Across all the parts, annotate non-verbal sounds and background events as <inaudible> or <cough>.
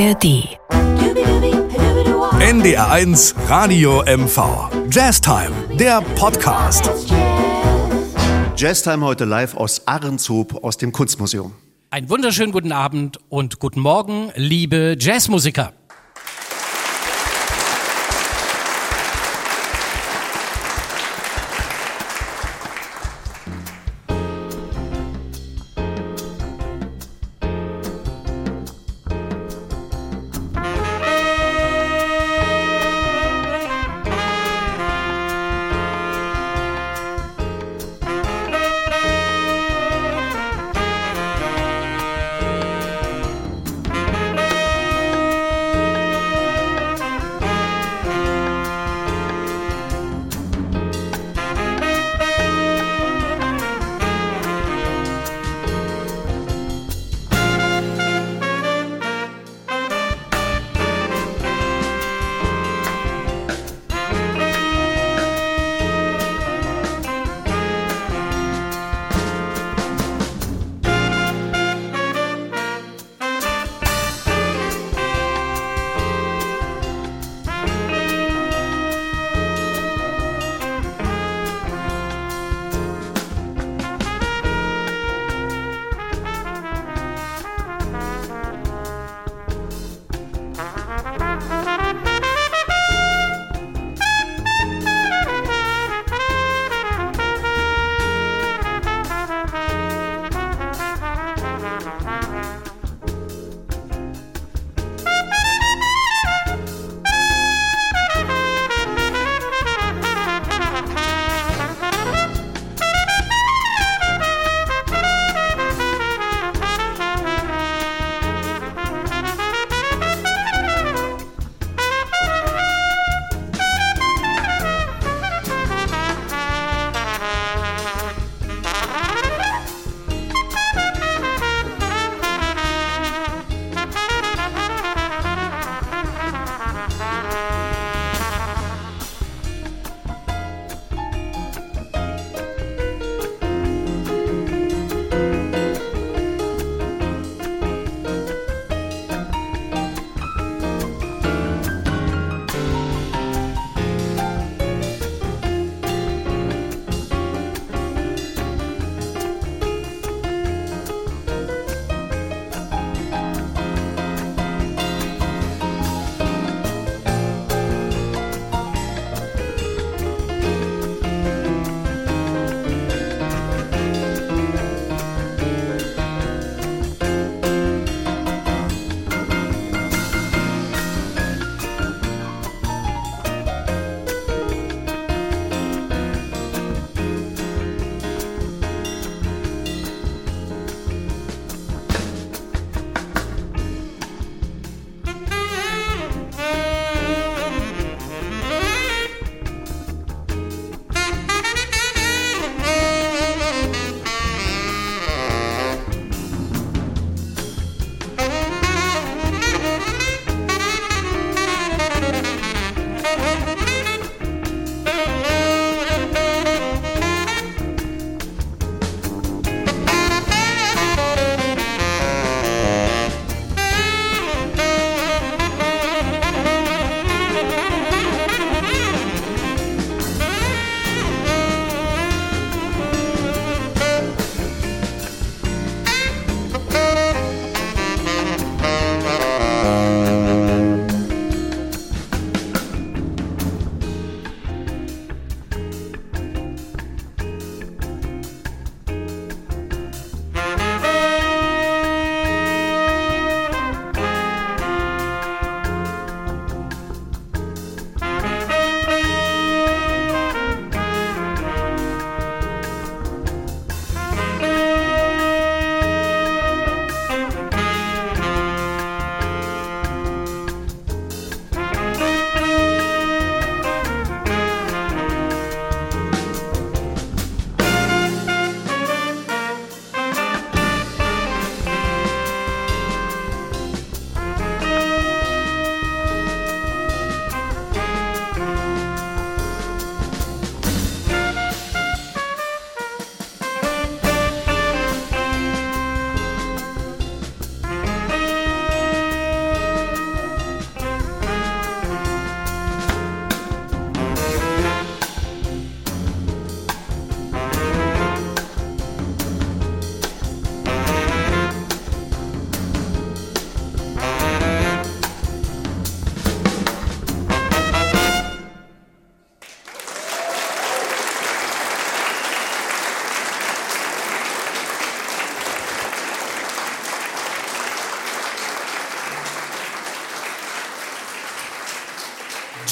ARD. NDR1 Radio MV. Jazztime, der Podcast. Jazztime heute live aus Ahrenshoop aus dem Kunstmuseum. Einen wunderschönen guten Abend und guten Morgen, liebe Jazzmusiker.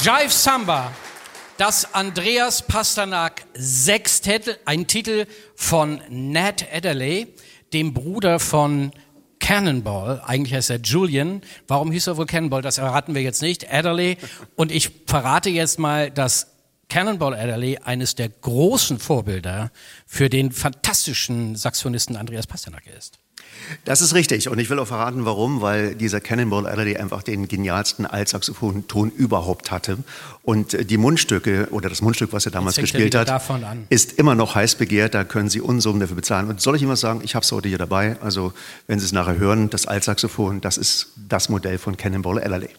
Jive Samba, das Andreas Pasternak Sextett, ein Titel von Nat Adderley, dem Bruder von Cannonball, eigentlich heißt er Julian. Warum hieß er wohl Cannonball? Das erraten wir jetzt nicht. Adderley. Und ich verrate jetzt mal, dass Cannonball Adderley eines der großen Vorbilder für den fantastischen Saxophonisten Andreas Pasternak ist. Das ist richtig. Und ich will auch verraten, warum, weil dieser Cannonball Adderley einfach den genialsten Altsaxophon-Ton überhaupt hatte. Und äh, die Mundstücke oder das Mundstück, was er damals gespielt hat, ist immer noch heiß begehrt. Da können Sie Unsummen dafür bezahlen. Und soll ich Ihnen was sagen? Ich habe es heute hier dabei. Also, wenn Sie es nachher hören, das Altsaxophon, das ist das Modell von Cannonball Adderley.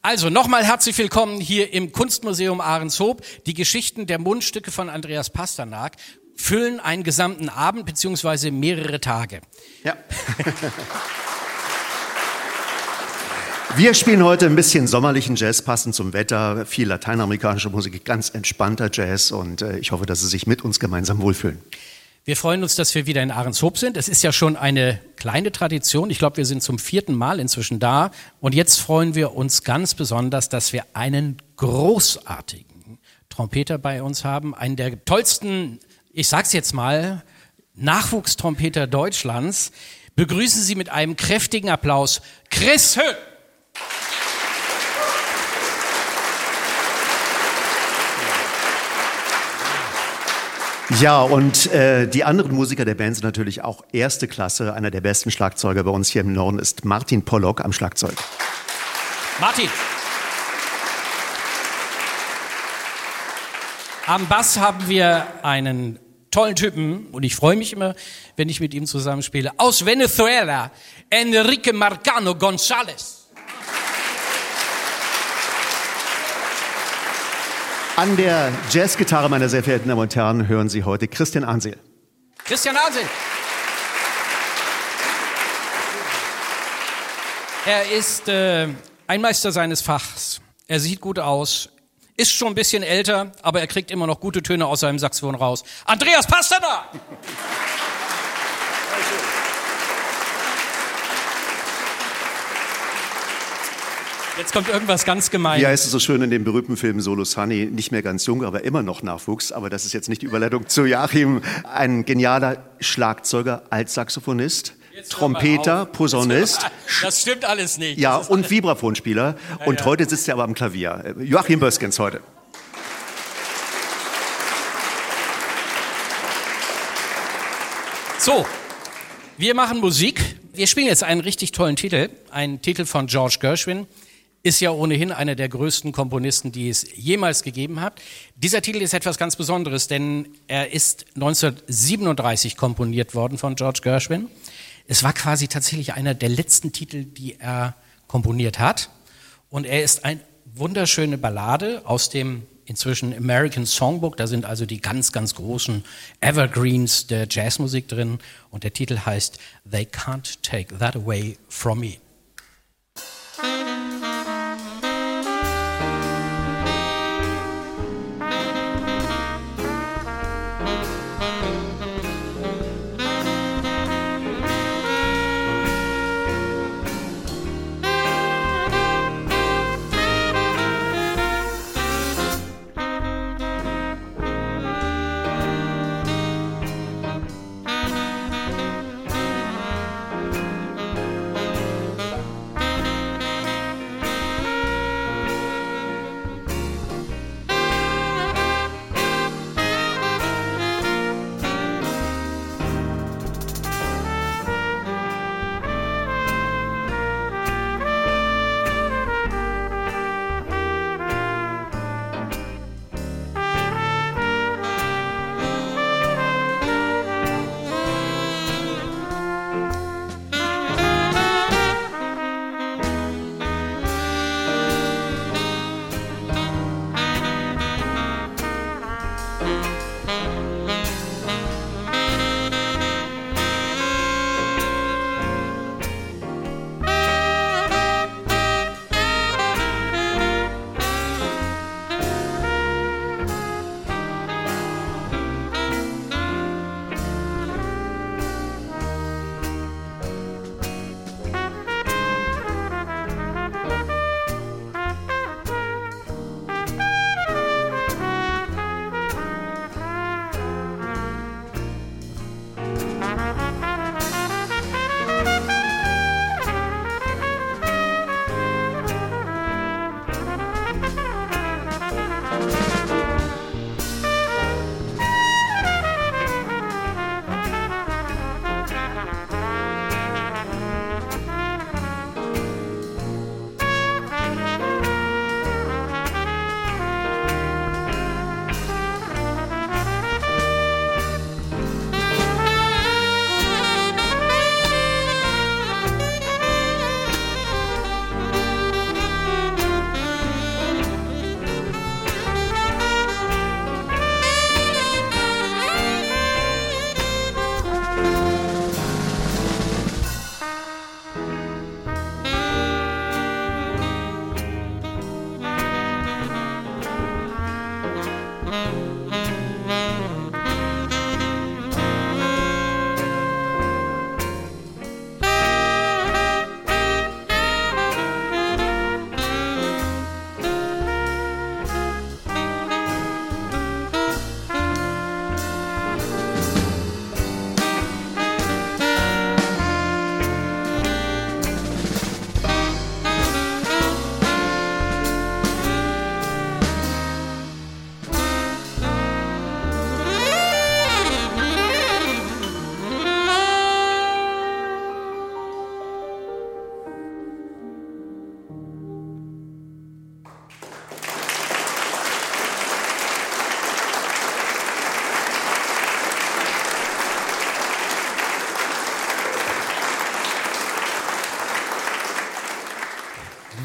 Also nochmal herzlich willkommen hier im Kunstmuseum Ahrenshoop. Die Geschichten der Mundstücke von Andreas Pasternak füllen einen gesamten Abend beziehungsweise mehrere Tage. Ja. Wir spielen heute ein bisschen sommerlichen Jazz, passend zum Wetter, viel lateinamerikanische Musik, ganz entspannter Jazz und äh, ich hoffe, dass Sie sich mit uns gemeinsam wohlfühlen. Wir freuen uns, dass wir wieder in Ahrenshoop sind. Es ist ja schon eine kleine Tradition. Ich glaube, wir sind zum vierten Mal inzwischen da. Und jetzt freuen wir uns ganz besonders, dass wir einen großartigen Trompeter bei uns haben, einen der tollsten ich sag's jetzt mal, Nachwuchstrompeter Deutschlands. Begrüßen Sie mit einem kräftigen Applaus Chris Höhn. Ja, und äh, die anderen Musiker der Band sind natürlich auch erste Klasse. Einer der besten Schlagzeuger bei uns hier im Norden ist Martin Pollock am Schlagzeug. Martin. Am Bass haben wir einen tollen Typen und ich freue mich immer, wenn ich mit ihm zusammenspiele. Aus Venezuela, Enrique Marcano González. An der Jazzgitarre, meine sehr verehrten Damen und Herren, hören Sie heute Christian Ansel. Christian Ansel. Er ist äh, ein Meister seines Fachs. Er sieht gut aus, ist schon ein bisschen älter, aber er kriegt immer noch gute Töne aus seinem Saxophon raus. Andreas Pasternak! Jetzt kommt irgendwas ganz gemein. Wie heißt es so schön in dem berühmten Film Solo Sunny? Nicht mehr ganz jung, aber immer noch Nachwuchs. Aber das ist jetzt nicht die Überleitung zu Joachim. Ein genialer Schlagzeuger, Altsaxophonist. Trompeter, Posaunist. <laughs> Das stimmt alles nicht. Ja, und Vibraphonspieler. Ja, und ja. heute sitzt er aber am Klavier. Joachim Böskens heute. So, wir machen Musik. Wir spielen jetzt einen richtig tollen Titel. Einen Titel von George Gershwin. Ist ja ohnehin einer der größten Komponisten, die es jemals gegeben hat. Dieser Titel ist etwas ganz Besonderes, denn er ist 1937 komponiert worden von George Gershwin. Es war quasi tatsächlich einer der letzten Titel, die er komponiert hat. Und er ist eine wunderschöne Ballade aus dem inzwischen American Songbook. Da sind also die ganz, ganz großen Evergreens der Jazzmusik drin. Und der Titel heißt They Can't Take That Away From Me.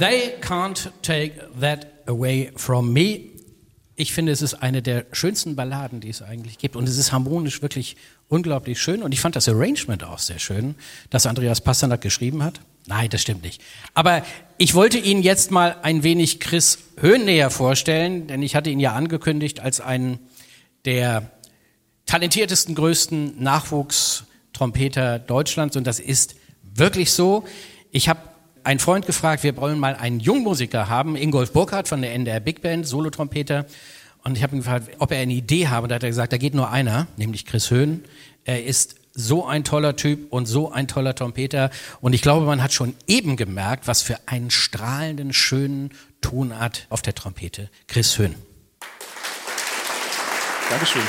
They can't take that away from me. Ich finde, es ist eine der schönsten Balladen, die es eigentlich gibt. Und es ist harmonisch wirklich unglaublich schön. Und ich fand das Arrangement auch sehr schön, das Andreas Pasternak geschrieben hat. Nein, das stimmt nicht. Aber ich wollte Ihnen jetzt mal ein wenig Chris Höhn näher vorstellen, denn ich hatte ihn ja angekündigt als einen der talentiertesten, größten Nachwuchstrompeter Deutschlands. Und das ist wirklich so. Ich habe einen Freund gefragt, wir wollen mal einen Jungmusiker haben, Ingolf Burkhardt von der NDR Big Band, Solotrompeter. Und ich habe ihn gefragt, ob er eine Idee habe. Da hat er gesagt, da geht nur einer, nämlich Chris Höhn. Er ist so ein toller Typ und so ein toller Trompeter. Und ich glaube, man hat schon eben gemerkt, was für einen strahlenden, schönen Tonart auf der Trompete Chris Höhn. Dankeschön.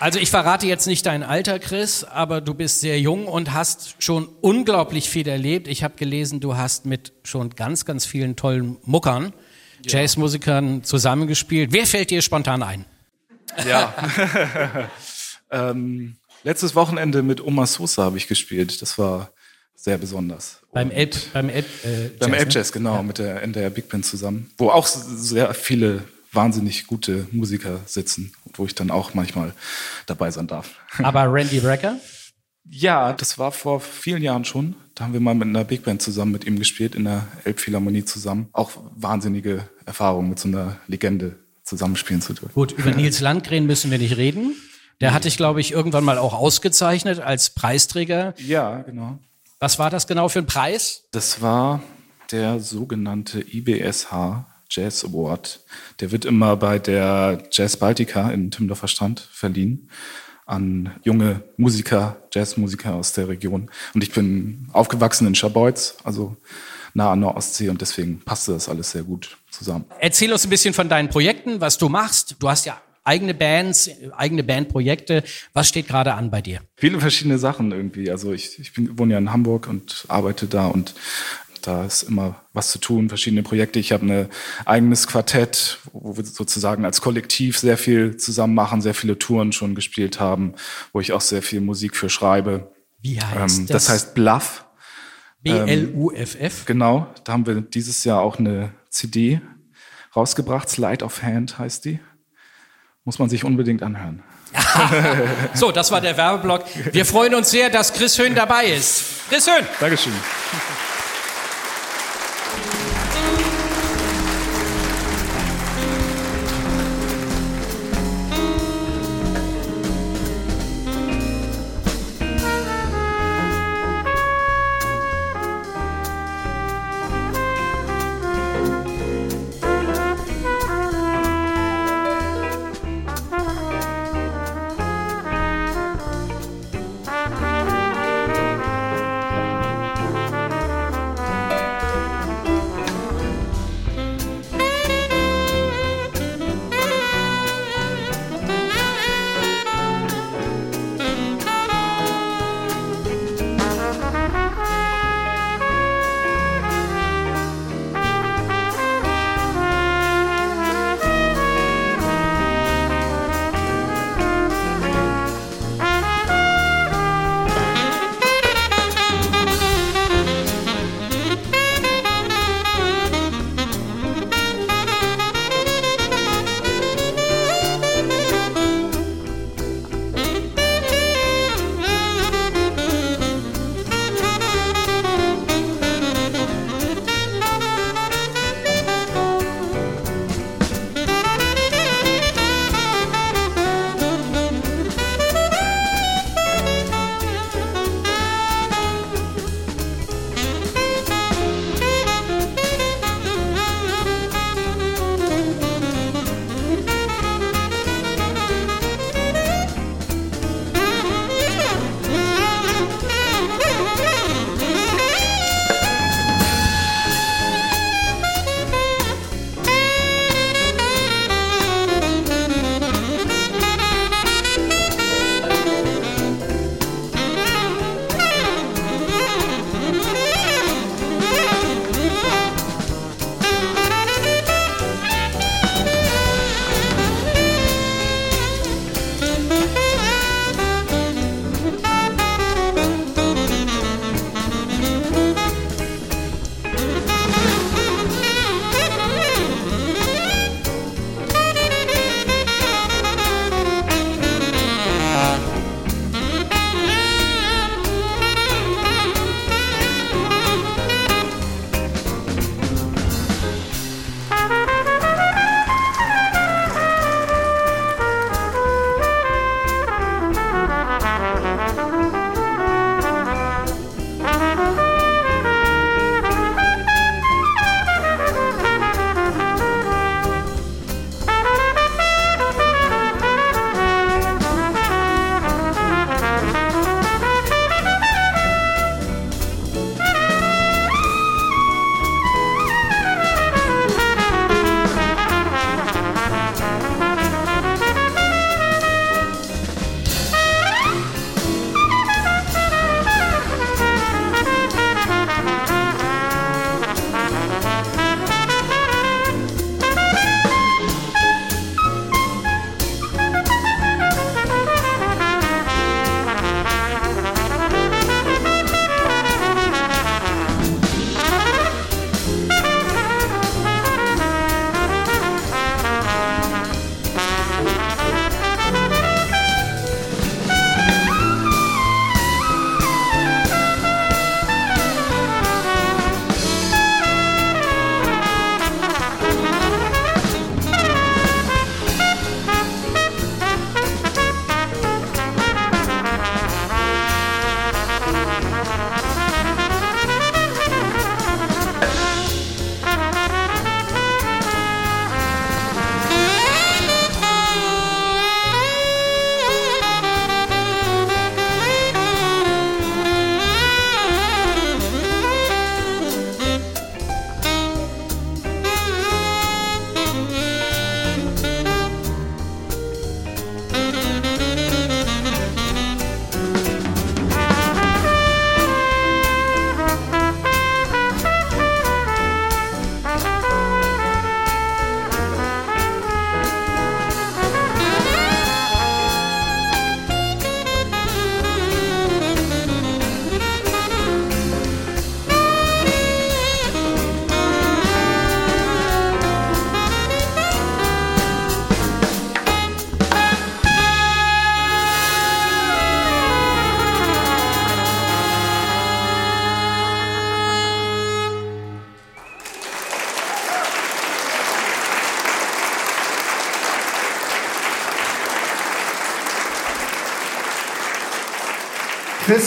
Also ich verrate jetzt nicht dein Alter, Chris, aber du bist sehr jung und hast schon unglaublich viel erlebt. Ich habe gelesen, du hast mit schon ganz, ganz vielen tollen Muckern, ja. Jazzmusikern zusammengespielt. Wer fällt dir spontan ein? Ja. <laughs> ähm, letztes Wochenende mit Oma Sosa habe ich gespielt. Das war sehr besonders. Beim Elb, beim Elb, äh, beim Elb Jazz, genau, ja. mit der NDR Big Band zusammen, wo auch sehr viele wahnsinnig gute Musiker sitzen, wo ich dann auch manchmal dabei sein darf. Aber Randy Brecker? <laughs> Ja, das war vor vielen Jahren schon. Da haben wir mal mit einer Big Band zusammen mit ihm gespielt, in der Elbphilharmonie zusammen. Auch wahnsinnige Erfahrung mit so einer Legende zusammenspielen zu dürfen. Gut, über Nils Landgren müssen wir nicht reden. Der hatte ich, glaube ich, irgendwann mal auch ausgezeichnet als Preisträger. Ja, genau. Was war das genau für ein Preis? Das war der sogenannte IBSH Jazz Award. Der wird immer bei der Jazz Baltica in Timmendorfer Strand verliehen an junge Musiker, Jazzmusiker aus der Region. Und ich bin aufgewachsen in Scharbeutz, also nah an der Ostsee und deswegen passte das alles sehr gut zusammen. Erzähl uns ein bisschen von deinen Projekten, was du machst. Du hast ja eigene Bands, eigene Bandprojekte. Was steht gerade an bei dir? Viele verschiedene Sachen irgendwie. Also ich, ich bin, wohne ja in Hamburg und arbeite da und da ist immer was zu tun, verschiedene Projekte. Ich habe ein eigenes Quartett, wo wir sozusagen als Kollektiv sehr viel zusammen machen, sehr viele Touren schon gespielt haben, wo ich auch sehr viel Musik für schreibe. Wie heißt ähm, das? Das heißt Bluff. B-L-U-F-F. Ähm, genau, da haben wir dieses Jahr auch eine CD rausgebracht. Slide of Hand heißt die. Muss man sich unbedingt anhören. <laughs> so, das war der Werbeblock. Wir freuen uns sehr, dass Chris Höhn dabei ist. Chris Höhn. Dankeschön.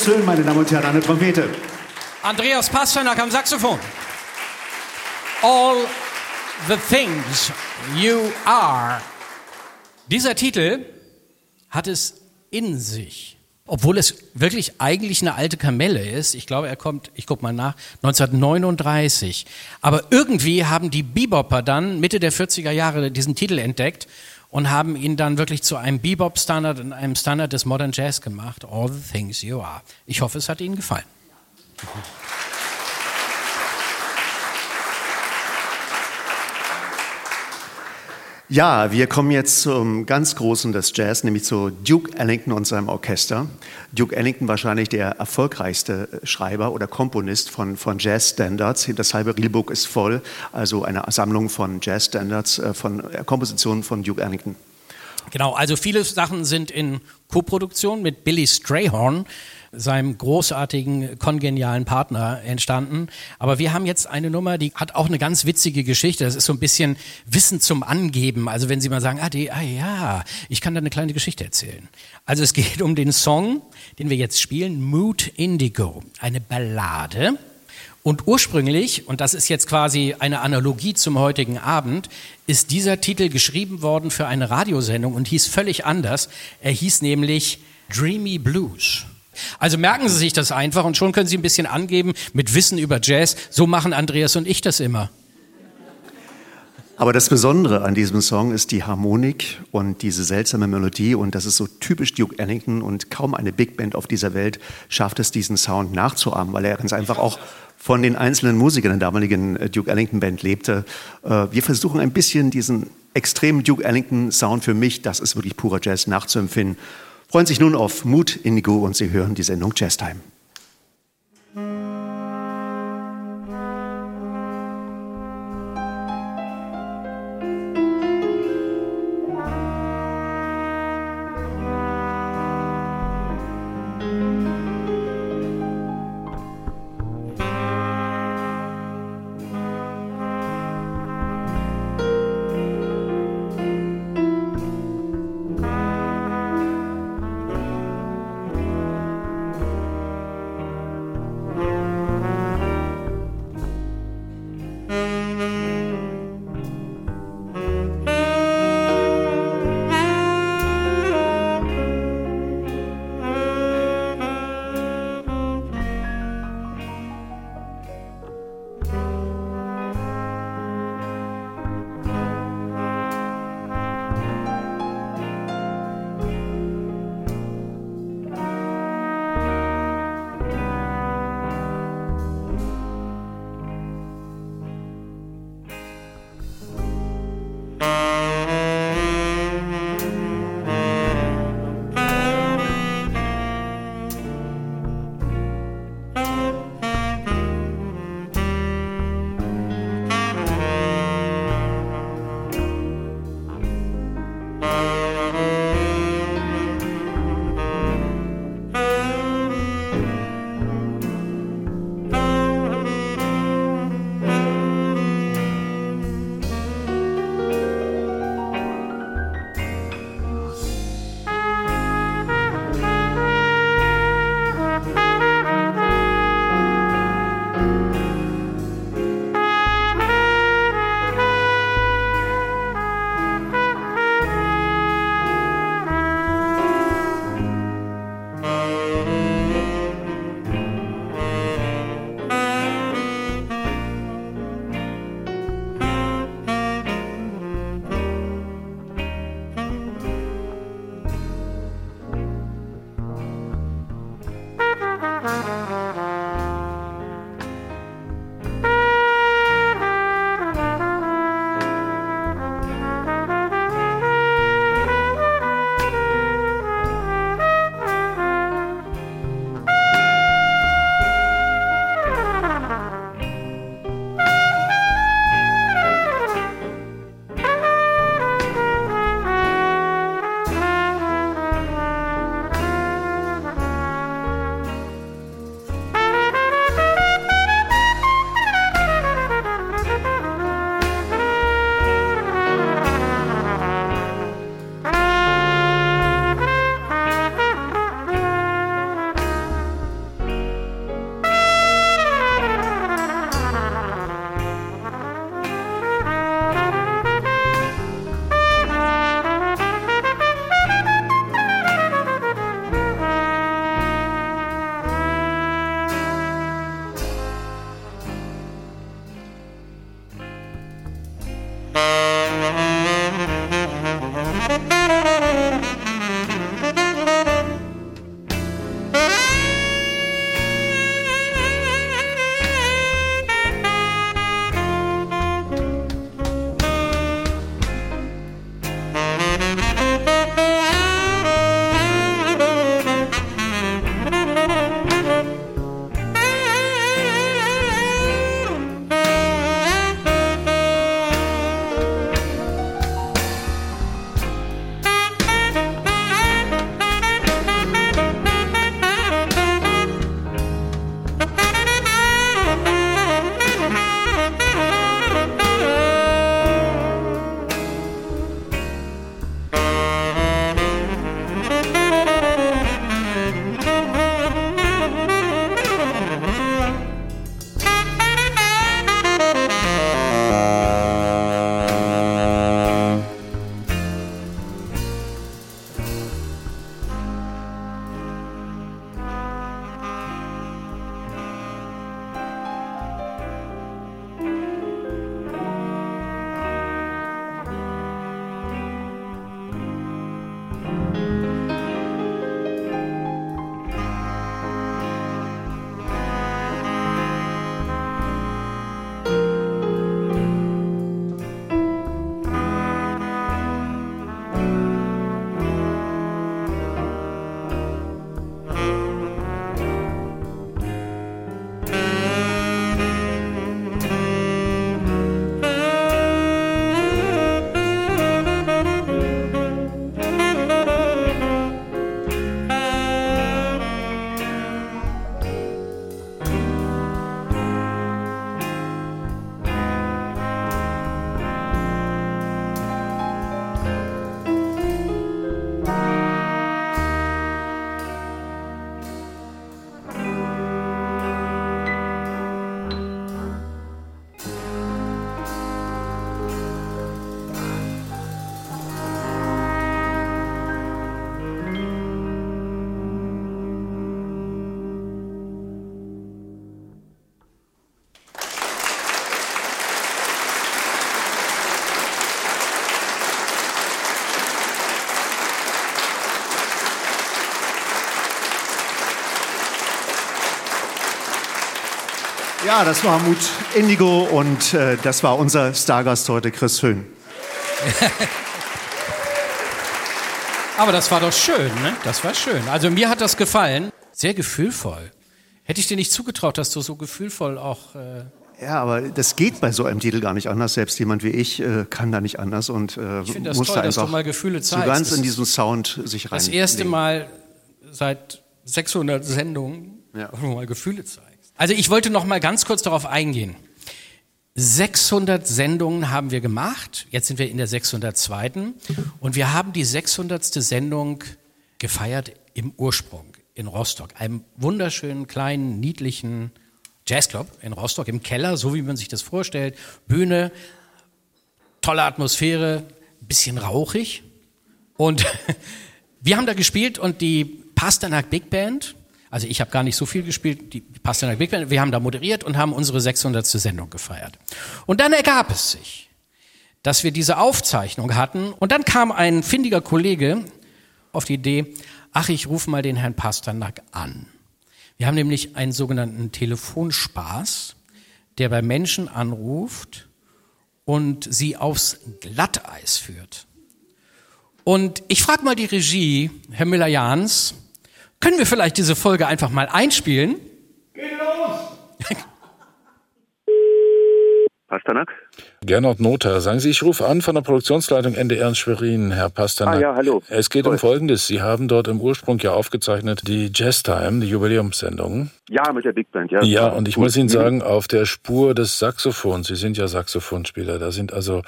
Schön, meine Damen und Herren, an der Trompete. Andreas Pasternak am Saxophon. All the things you are. Dieser Titel hat es in sich. Obwohl es wirklich eigentlich eine alte Kamelle ist. Ich glaube, er kommt, ich guck mal nach, 1939. Aber irgendwie haben die Bebopper dann Mitte der 40er Jahre diesen Titel entdeckt und haben ihn dann wirklich zu einem Bebop-Standard und einem Standard des Modern Jazz gemacht. All the things you are. Ich hoffe, es hat Ihnen gefallen. Ja, wir kommen jetzt zum ganz Großen des Jazz, nämlich zu Duke Ellington und seinem Orchester. Duke Ellington wahrscheinlich der erfolgreichste Schreiber oder Komponist von, von Jazz-Standards. Das halbe Reelbook ist voll, also eine Sammlung von Jazz-Standards, äh, von äh, Kompositionen von Duke Ellington. Genau, also viele Sachen sind in Koproduktion mit Billy Strayhorn seinem großartigen, kongenialen Partner entstanden. Aber wir haben jetzt eine Nummer, die hat auch eine ganz witzige Geschichte. Das ist so ein bisschen Wissen zum Angeben. Also wenn Sie mal sagen, ah, die, ah ja, ich kann da eine kleine Geschichte erzählen. Also es geht um den Song, den wir jetzt spielen, Mood Indigo. Eine Ballade. Und ursprünglich, und das ist jetzt quasi eine Analogie zum heutigen Abend, ist dieser Titel geschrieben worden für eine Radiosendung und hieß völlig anders. Er hieß nämlich Dreamy Blues. Also merken Sie sich das einfach und schon können Sie ein bisschen angeben mit Wissen über Jazz. So machen Andreas und ich das immer. Aber das Besondere an diesem Song ist die Harmonik und diese seltsame Melodie und das ist so typisch Duke Ellington und kaum eine Big Band auf dieser Welt schafft es, diesen Sound nachzuahmen, weil er ganz einfach auch von den einzelnen Musikern der damaligen äh, Duke Ellington Band lebte. Äh, wir versuchen ein bisschen diesen extremen Duke Ellington Sound für mich, das ist wirklich purer Jazz, nachzuempfinden freuen sich nun auf Mut Indigo und Sie hören die Sendung Jazz Time. Ja, das war Mut Indigo und äh, das war unser Stargast heute, Chris Höhn. <laughs> Aber das war doch schön, ne? Das war schön. Also mir hat das gefallen. Sehr gefühlvoll. Hätte ich dir nicht zugetraut, dass du so gefühlvoll auch. Äh ja, aber das geht bei so einem Titel gar nicht anders. Selbst jemand wie ich äh, kann da nicht anders und äh, ich das muss toll, da einfach dass du mal Gefühle zeigst. so ganz in diesen Sound sich rein. Das erste Mal seit 600 Sendungen ja. mal Gefühle zeigst. Also ich wollte noch mal ganz kurz darauf eingehen. 600 Sendungen haben wir gemacht. Jetzt sind wir in der 602. Und wir haben die 600. Sendung gefeiert im Ursprung in Rostock, einem wunderschönen, kleinen, niedlichen Jazzclub in Rostock im Keller, so wie man sich das vorstellt. Bühne, tolle Atmosphäre, bisschen rauchig. Und <laughs> wir haben da gespielt und die Pasternak Big Band, also ich habe gar nicht so viel gespielt, die Pasternak Big Band, wir haben da moderiert und haben unsere 600. Sendung gefeiert. Und dann ergab es sich, dass wir diese Aufzeichnung hatten und dann kam ein findiger Kollege auf die Idee, ach, ich rufe mal den Herrn Pasternak an. Wir haben nämlich einen sogenannten Telefonspaß, der bei Menschen anruft und sie aufs Glatteis führt. Und ich frage mal die Regie, Herr Müller-Jahns, können wir vielleicht diese Folge einfach mal einspielen? Geht los! Pasternak? Gernot Noter, sagen Sie, ich rufe an von der Produktionsleitung NDR in Schwerin, Herr Pasternak. Ah ja, hallo. Es geht Toll. um Folgendes. Sie haben dort im Ursprung ja aufgezeichnet die Jazz Time, die Jubiläumssendung. Ja, mit der Big Band, ja. Ja, und ich Gut. muss Ihnen sagen, auf der Spur des Saxophons, Sie sind ja Saxophonspieler, da sind also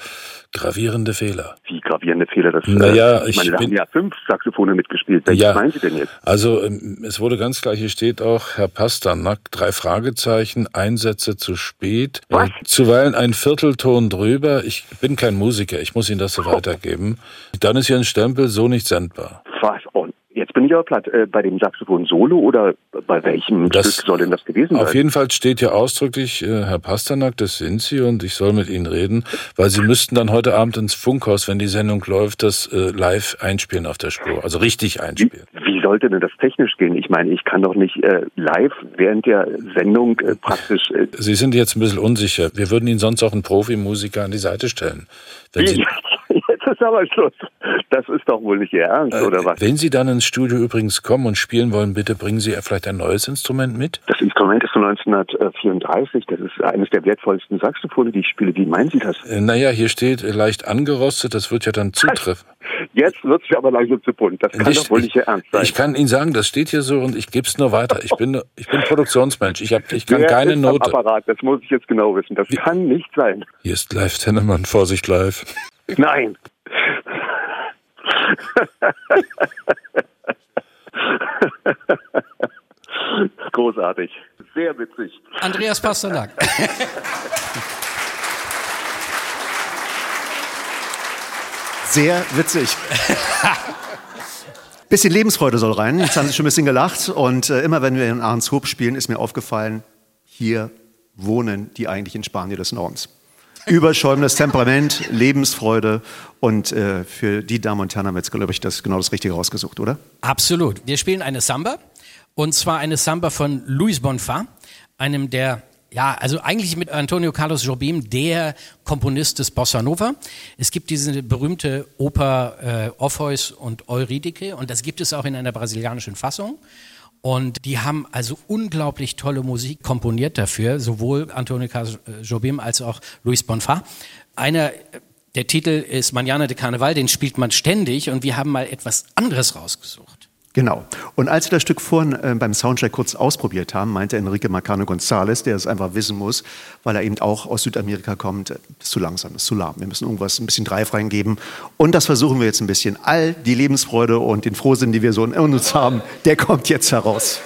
gravierende Fehler. Wie gravierende Fehler? Das, naja, äh, ich, ich meine, da bin, haben ja fünf Saxophone mitgespielt. Welches ja, meinen Sie denn jetzt? Also, ähm, es wurde ganz gleich, hier steht auch, Herr Pasternak, drei Fragezeichen, Einsätze zu spät, Was? Äh, zuweilen ein Viertelton drüber. Ich bin kein Musiker, ich muss Ihnen das so weitergeben. Dann ist hier ein Stempel so nicht sendbar. Was? Bin ich aber platt. Äh, bei dem Saxophon Solo oder bei welchem das, Stück soll denn das gewesen sein? Auf jeden Fall steht hier ausdrücklich, äh, Herr Pasternak, das sind Sie und ich soll mit Ihnen reden, weil Sie müssten dann heute Abend ins Funkhaus, wenn die Sendung läuft, das äh, live einspielen auf der Spur, also richtig einspielen. Wie, wie sollte denn das technisch gehen? Ich meine, ich kann doch nicht äh, live während der Sendung äh, praktisch... Äh Sie sind jetzt ein bisschen unsicher. Wir würden Ihnen sonst auch einen Profimusiker an die Seite stellen. Wenn Sie <laughs> <laughs> Ist aber Schluss. Das ist doch wohl nicht Ihr Ernst, äh, oder was? Wenn Sie dann ins Studio übrigens kommen und spielen wollen, bitte bringen Sie vielleicht ein neues Instrument mit? Das Instrument ist von 1934. Das ist eines der wertvollsten Saxophone, die ich spiele. Wie meinen Sie das? Äh, naja, hier steht leicht angerostet. Das wird ja dann zutreffen. <laughs> Jetzt wird es aber langsam zu bunt. Das kann ich, doch wohl nicht Ihr Ernst sein. Ich kann Ihnen sagen, das steht hier so und ich gebe es nur weiter. Ich bin, ich bin Produktionsmensch. Ich, hab, ich kann Wer keine Note. Apparat, das muss ich jetzt genau wissen. Das Wie? kann nicht sein. Hier ist live Tennemann. Vorsicht live. Nein. <laughs> Großartig. Sehr witzig. Andreas Pasternak. Sehr witzig. bisschen Lebensfreude soll rein. Jetzt haben Sie schon ein bisschen gelacht. Und äh, immer wenn wir in Ahrenshoop spielen, ist mir aufgefallen, hier wohnen die eigentlichen Spanier des Nordens überschäumendes Temperament, Lebensfreude. Und äh, für die Damen und Herren haben wir jetzt, glaube ich, das genau das Richtige rausgesucht, oder? Absolut. Wir spielen eine Samba. Und zwar eine Samba von Luis Bonfa, einem der ja, also eigentlich mit Antonio Carlos Jobim, der Komponist des Bossa Nova. Es gibt diese berühmte Oper äh, Orpheus und Eurydike und das gibt es auch in einer brasilianischen Fassung. Und die haben also unglaublich tolle Musik komponiert dafür, sowohl Antonio Carlos Jobim als auch Luis Bonfa. Einer der Titel ist Manana de Carnaval, den spielt man ständig und wir haben mal etwas anderes rausgesucht. Genau. Und als wir das Stück vorhin äh, beim Soundcheck kurz ausprobiert haben, meinte Enrique Marcano González, der es einfach wissen muss, weil er eben auch aus Südamerika kommt, das ist zu langsam, ist zu lahm. Wir müssen irgendwas ein bisschen Dreif reingeben. Und das versuchen wir jetzt ein bisschen. All die Lebensfreude und den Frohsinn, die wir so in uns haben, der kommt jetzt heraus.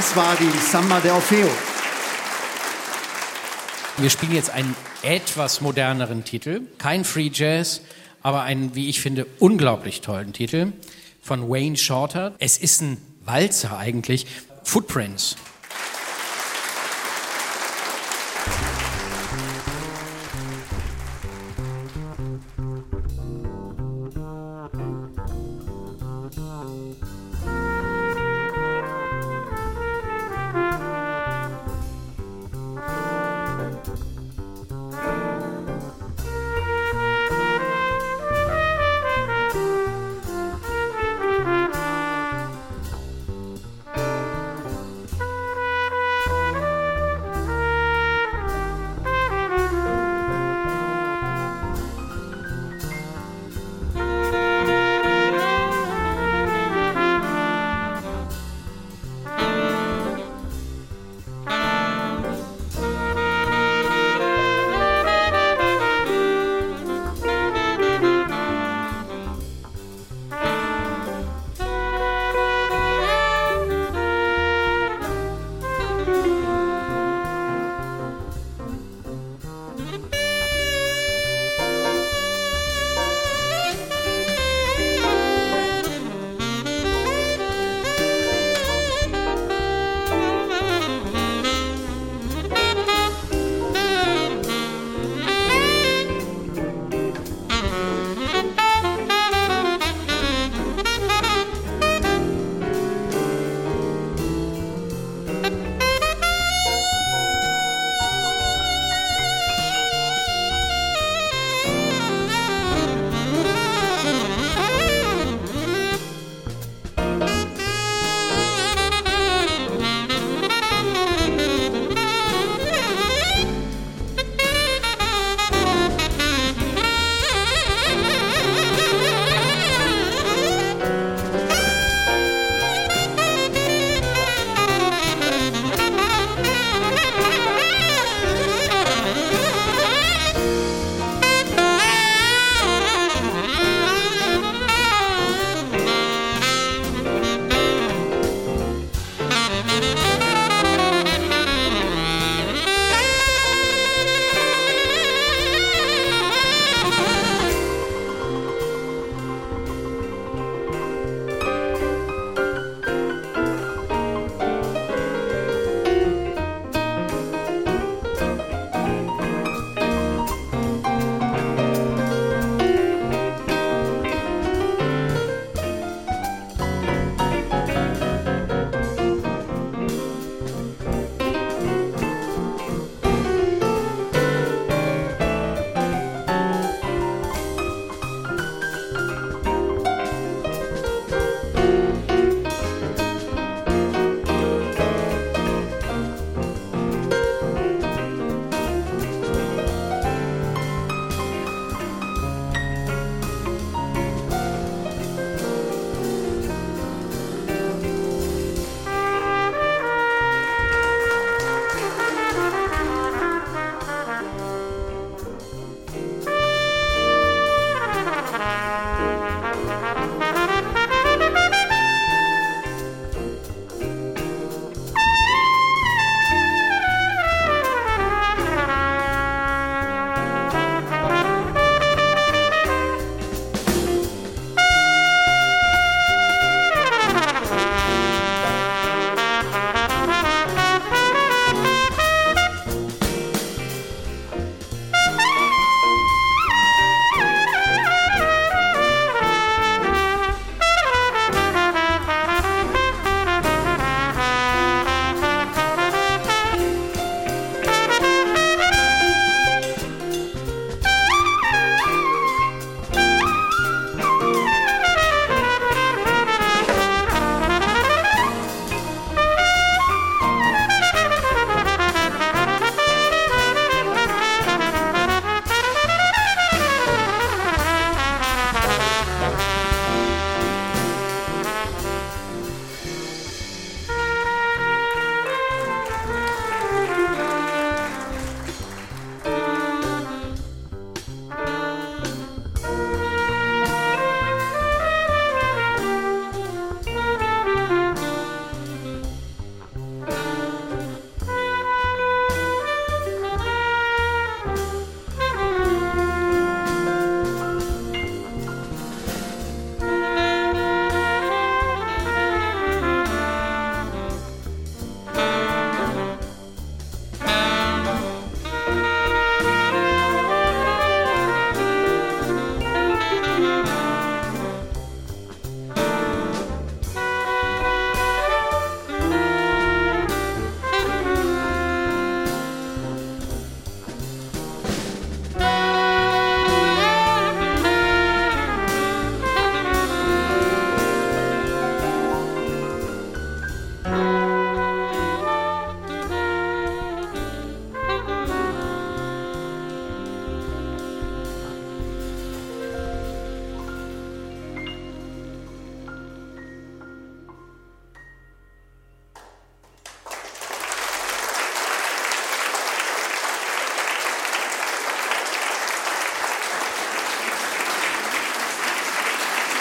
Das war die Samba de Orfeo. Wir spielen jetzt einen etwas moderneren Titel. Kein Free Jazz, aber einen, wie ich finde, unglaublich tollen Titel von Wayne Shorter. Es ist ein Walzer eigentlich. Footprints.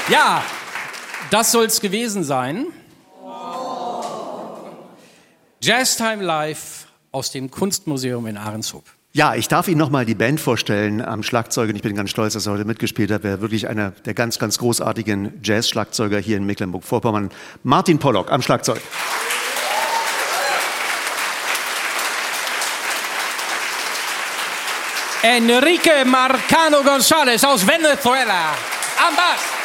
Ja, das soll's gewesen sein. Jazztime Live aus dem Kunstmuseum in Ahrenshoop. Ja, ich darf Ihnen nochmal die Band vorstellen am Schlagzeug und ich bin ganz stolz, dass er heute mitgespielt hat. Er wirklich einer der ganz, ganz großartigen Jazz-Schlagzeuger hier in Mecklenburg-Vorpommern. Martin Pollock am Schlagzeug. Enrique Marcano González aus Venezuela am Bass.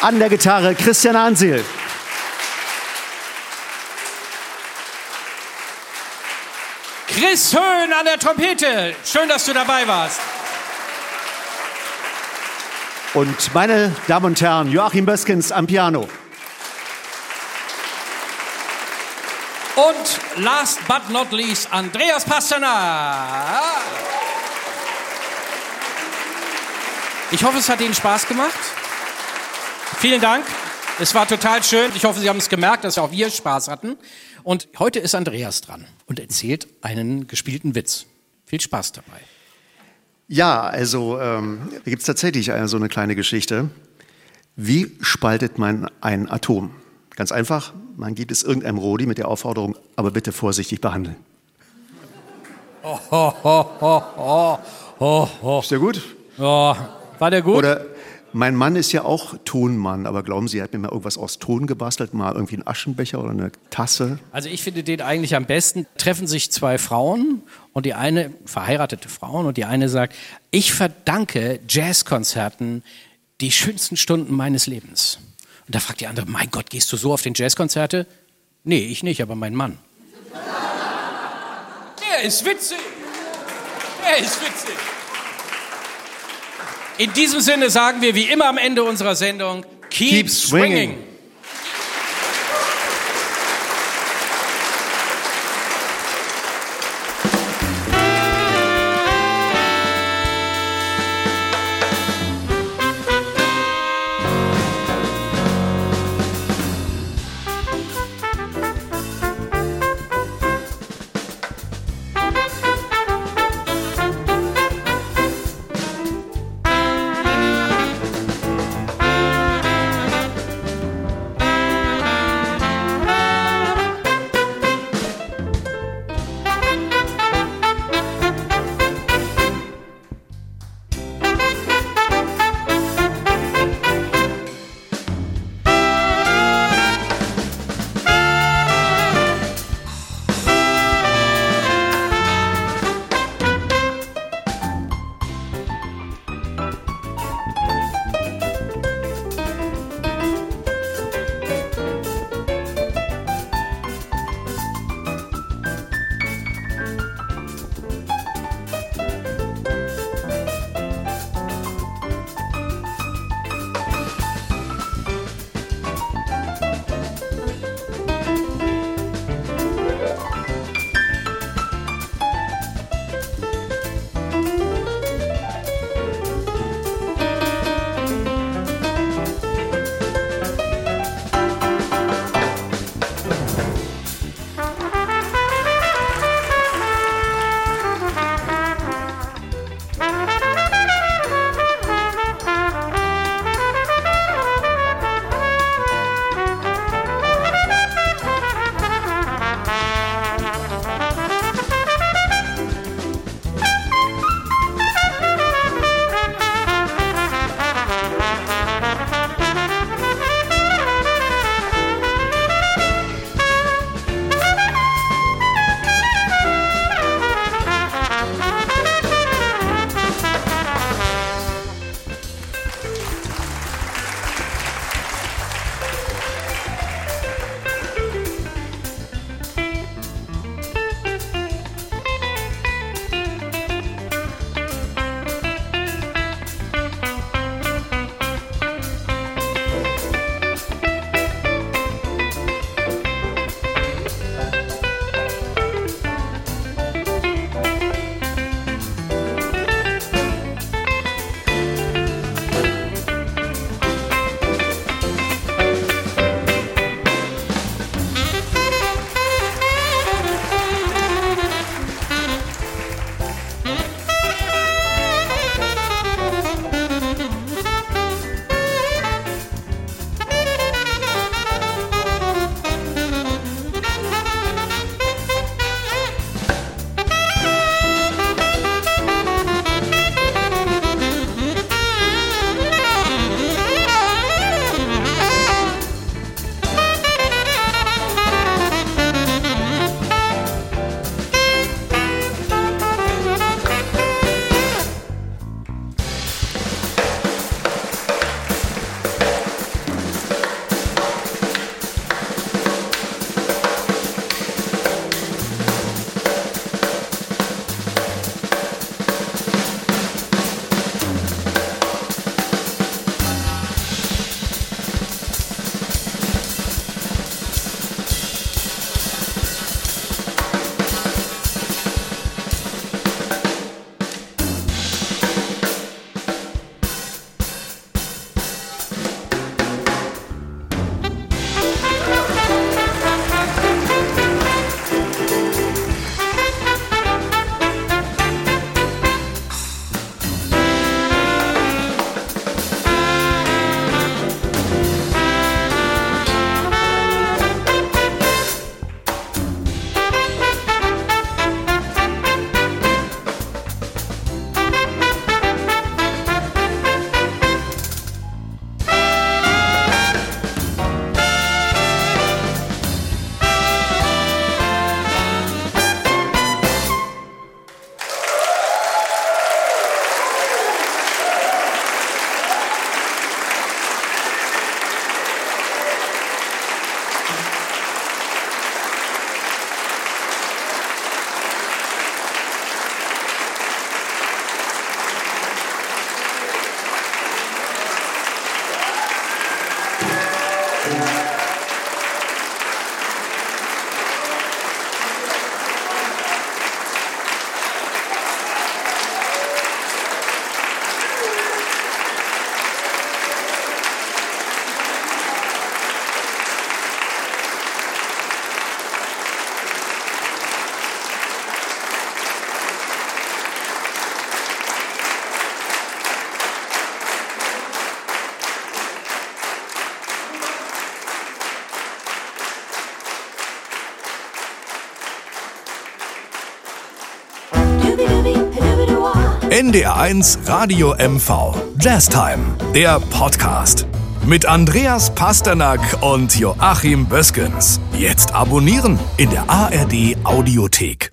An der Gitarre Christian Ansil. Chris Höhn an der Trompete. Schön, dass du dabei warst. Und meine Damen und Herren, Joachim Böskens am Piano. Und last but not least, Andreas Pasternak. Ich hoffe, es hat Ihnen Spaß gemacht. Vielen Dank. Es war total schön. Ich hoffe, Sie haben es gemerkt, dass auch wir Spaß hatten. Und heute ist Andreas dran und erzählt einen gespielten Witz. Viel Spaß dabei. Ja, also ähm, da gibt es tatsächlich eine, so eine kleine Geschichte. Wie spaltet man ein Atom? Ganz einfach, man gibt es irgendeinem Rodi mit der Aufforderung, aber bitte vorsichtig behandeln. Oh, oh, oh, oh, oh, oh. oh. Ist der gut? Ja, war der gut? Oder mein Mann ist ja auch Tonmann, aber glauben Sie, er hat mir mal irgendwas aus Ton gebastelt, mal irgendwie einen Aschenbecher oder eine Tasse? Also ich finde den eigentlich am besten. Treffen sich zwei Frauen und die eine, verheiratete Frauen, und die eine sagt, ich verdanke Jazzkonzerten die schönsten Stunden meines Lebens. Und da fragt die andere, mein Gott, gehst du so auf den Jazzkonzerte? Nee, ich nicht, aber mein Mann. Der ist witzig. Der ist witzig. In diesem Sinne sagen wir wie immer am Ende unserer Sendung, keep, keep swinging. swinging. NDR1 Radio MV. Jazztime, der Podcast. Mit Andreas Pasternak und Joachim Böskens. Jetzt abonnieren in der ARD Audiothek.